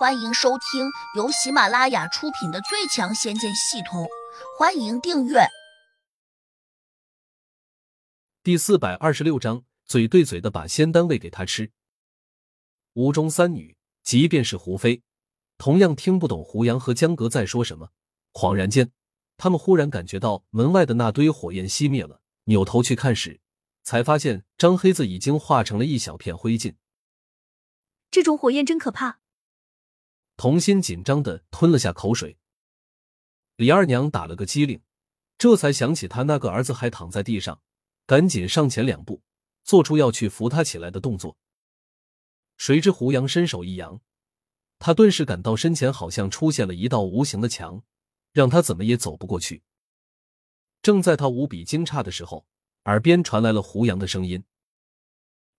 欢迎收听由喜马拉雅出品的《最强仙剑系统》，欢迎订阅。第四百二十六章，嘴对嘴的把仙丹喂给他吃。屋中三女，即便是胡飞，同样听不懂胡杨和江阁在说什么。恍然间，他们忽然感觉到门外的那堆火焰熄灭了，扭头去看时，才发现张黑子已经化成了一小片灰烬。这种火焰真可怕。童心紧张的吞了下口水，李二娘打了个激灵，这才想起她那个儿子还躺在地上，赶紧上前两步，做出要去扶他起来的动作。谁知胡杨伸手一扬，他顿时感到身前好像出现了一道无形的墙，让他怎么也走不过去。正在他无比惊诧的时候，耳边传来了胡杨的声音：“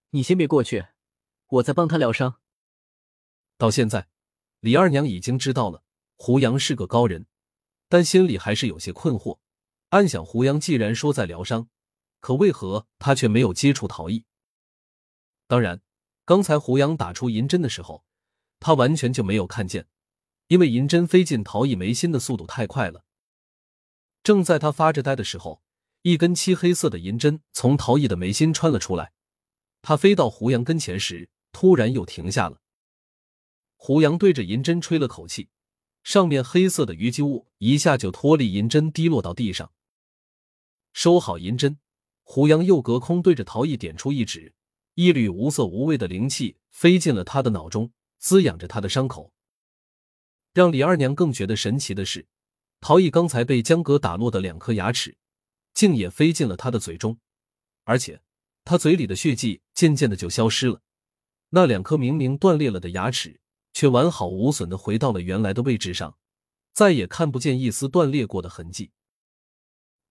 你先别过去，我在帮他疗伤。”到现在。李二娘已经知道了胡杨是个高人，但心里还是有些困惑，暗想：胡杨既然说在疗伤，可为何他却没有接触陶艺？当然，刚才胡杨打出银针的时候，他完全就没有看见，因为银针飞进陶艺眉心的速度太快了。正在他发着呆的时候，一根漆黑色的银针从陶艺的眉心穿了出来，他飞到胡杨跟前时，突然又停下了。胡杨对着银针吹了口气，上面黑色的淤积物一下就脱离银针，滴落到地上。收好银针，胡杨又隔空对着陶艺点出一指，一缕无色无味的灵气飞进了他的脑中，滋养着他的伤口。让李二娘更觉得神奇的是，陶艺刚才被江格打落的两颗牙齿，竟也飞进了他的嘴中，而且他嘴里的血迹渐渐的就消失了。那两颗明明断裂了的牙齿。却完好无损的回到了原来的位置上，再也看不见一丝断裂过的痕迹。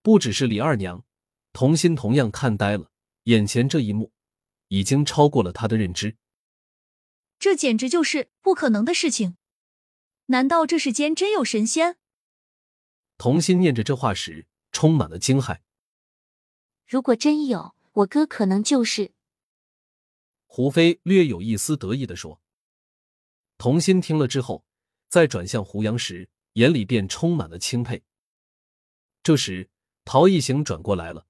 不只是李二娘，童心同样看呆了，眼前这一幕已经超过了他的认知。这简直就是不可能的事情！难道这世间真有神仙？童心念着这话时，充满了惊骇。如果真有，我哥可能就是……胡飞略有一丝得意的说。童心听了之后，再转向胡杨时，眼里便充满了钦佩。这时，陶艺行转过来了，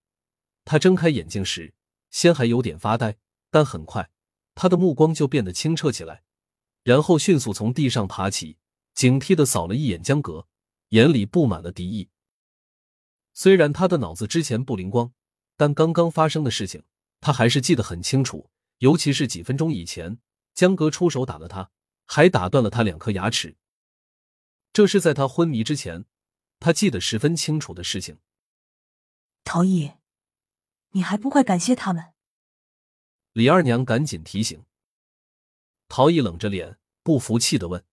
他睁开眼睛时，先还有点发呆，但很快，他的目光就变得清澈起来，然后迅速从地上爬起，警惕的扫了一眼江阁，眼里布满了敌意。虽然他的脑子之前不灵光，但刚刚发生的事情，他还是记得很清楚，尤其是几分钟以前，江阁出手打了他。还打断了他两颗牙齿，这是在他昏迷之前，他记得十分清楚的事情。陶艺，你还不快感谢他们！李二娘赶紧提醒。陶艺冷着脸，不服气的问：“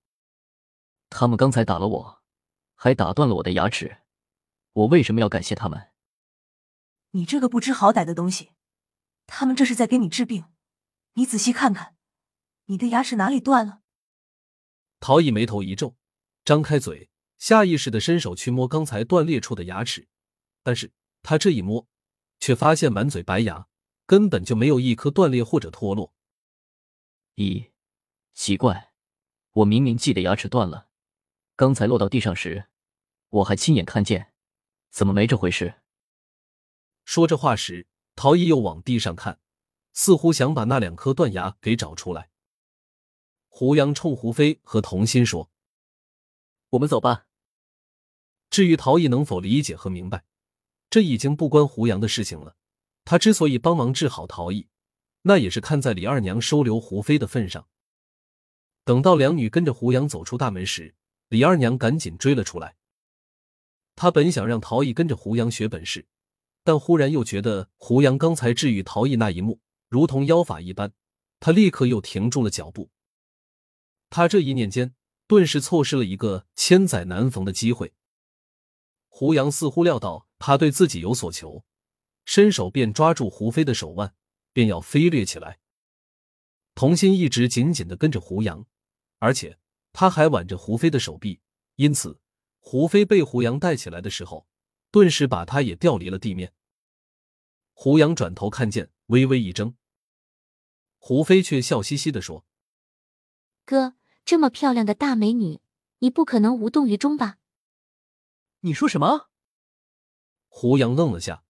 他们刚才打了我，还打断了我的牙齿，我为什么要感谢他们？”你这个不知好歹的东西，他们这是在给你治病，你仔细看看，你的牙齿哪里断了？陶艺眉头一皱，张开嘴，下意识的伸手去摸刚才断裂处的牙齿，但是他这一摸，却发现满嘴白牙，根本就没有一颗断裂或者脱落。咦，奇怪，我明明记得牙齿断了，刚才落到地上时，我还亲眼看见，怎么没这回事？说这话时，陶艺又往地上看，似乎想把那两颗断牙给找出来。胡杨冲胡飞和童心说：“我们走吧。”至于陶艺能否理解和明白，这已经不关胡杨的事情了。他之所以帮忙治好陶艺，那也是看在李二娘收留胡飞的份上。等到两女跟着胡杨走出大门时，李二娘赶紧追了出来。她本想让陶艺跟着胡杨学本事，但忽然又觉得胡杨刚才治愈陶艺那一幕如同妖法一般，她立刻又停住了脚步。他这一念间，顿时错失了一个千载难逢的机会。胡杨似乎料到他对自己有所求，伸手便抓住胡飞的手腕，便要飞掠起来。童心一直紧紧的跟着胡杨，而且他还挽着胡飞的手臂，因此胡飞被胡杨带起来的时候，顿时把他也调离了地面。胡杨转头看见，微微一怔，胡飞却笑嘻嘻的说：“哥。”这么漂亮的大美女，你不可能无动于衷吧？你说什么？胡杨愣了下。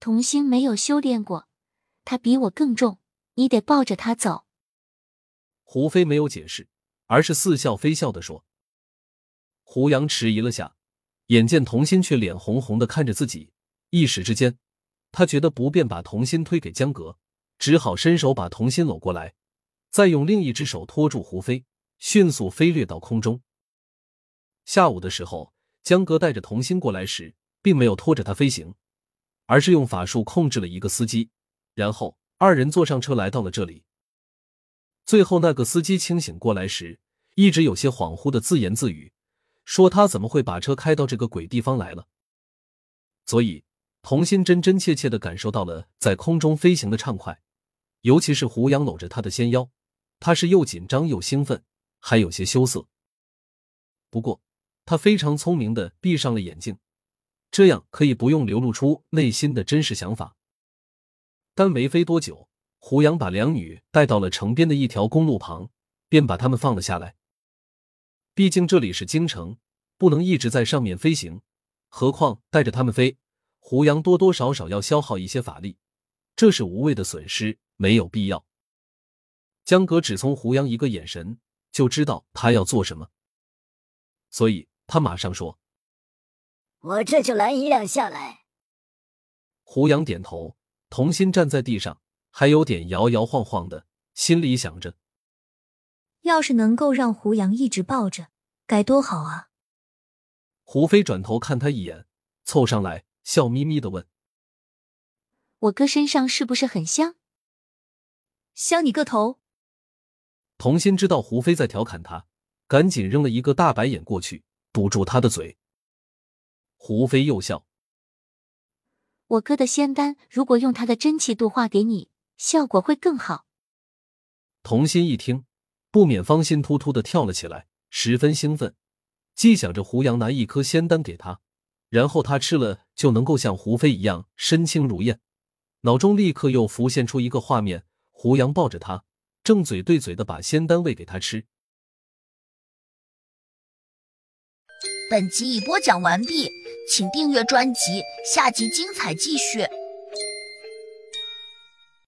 童心没有修炼过，他比我更重，你得抱着他走。胡飞没有解释，而是似笑非笑的说。胡杨迟疑了下，眼见童心却脸红红的看着自己，一时之间，他觉得不便把童心推给江格，只好伸手把童心搂过来，再用另一只手托住胡飞，迅速飞掠到空中。下午的时候，江哥带着童心过来时，并没有拖着他飞行。而是用法术控制了一个司机，然后二人坐上车来到了这里。最后那个司机清醒过来时，一直有些恍惚的自言自语，说他怎么会把车开到这个鬼地方来了。所以童心真真切切的感受到了在空中飞行的畅快，尤其是胡杨搂着他的纤腰，他是又紧张又兴奋，还有些羞涩。不过他非常聪明的闭上了眼睛。这样可以不用流露出内心的真实想法。但没飞多久，胡杨把两女带到了城边的一条公路旁，便把他们放了下来。毕竟这里是京城，不能一直在上面飞行，何况带着他们飞，胡杨多多少少要消耗一些法力，这是无谓的损失，没有必要。江哥只从胡杨一个眼神就知道他要做什么，所以他马上说。我这就拦一辆下来。胡杨点头，童心站在地上，还有点摇摇晃晃的，心里想着：要是能够让胡杨一直抱着，该多好啊！胡飞转头看他一眼，凑上来，笑眯眯的问：“我哥身上是不是很香？香你个头！”童心知道胡飞在调侃他，赶紧扔了一个大白眼过去，堵住他的嘴。胡飞又笑：“我哥的仙丹，如果用他的真气度化给你，效果会更好。”童心一听，不免芳心突突的跳了起来，十分兴奋，既想着胡杨拿一颗仙丹给他，然后他吃了就能够像胡飞一样身轻如燕，脑中立刻又浮现出一个画面：胡杨抱着他，正嘴对嘴的把仙丹喂给他吃。本集已播讲完毕。请订阅专辑，下集精彩继续。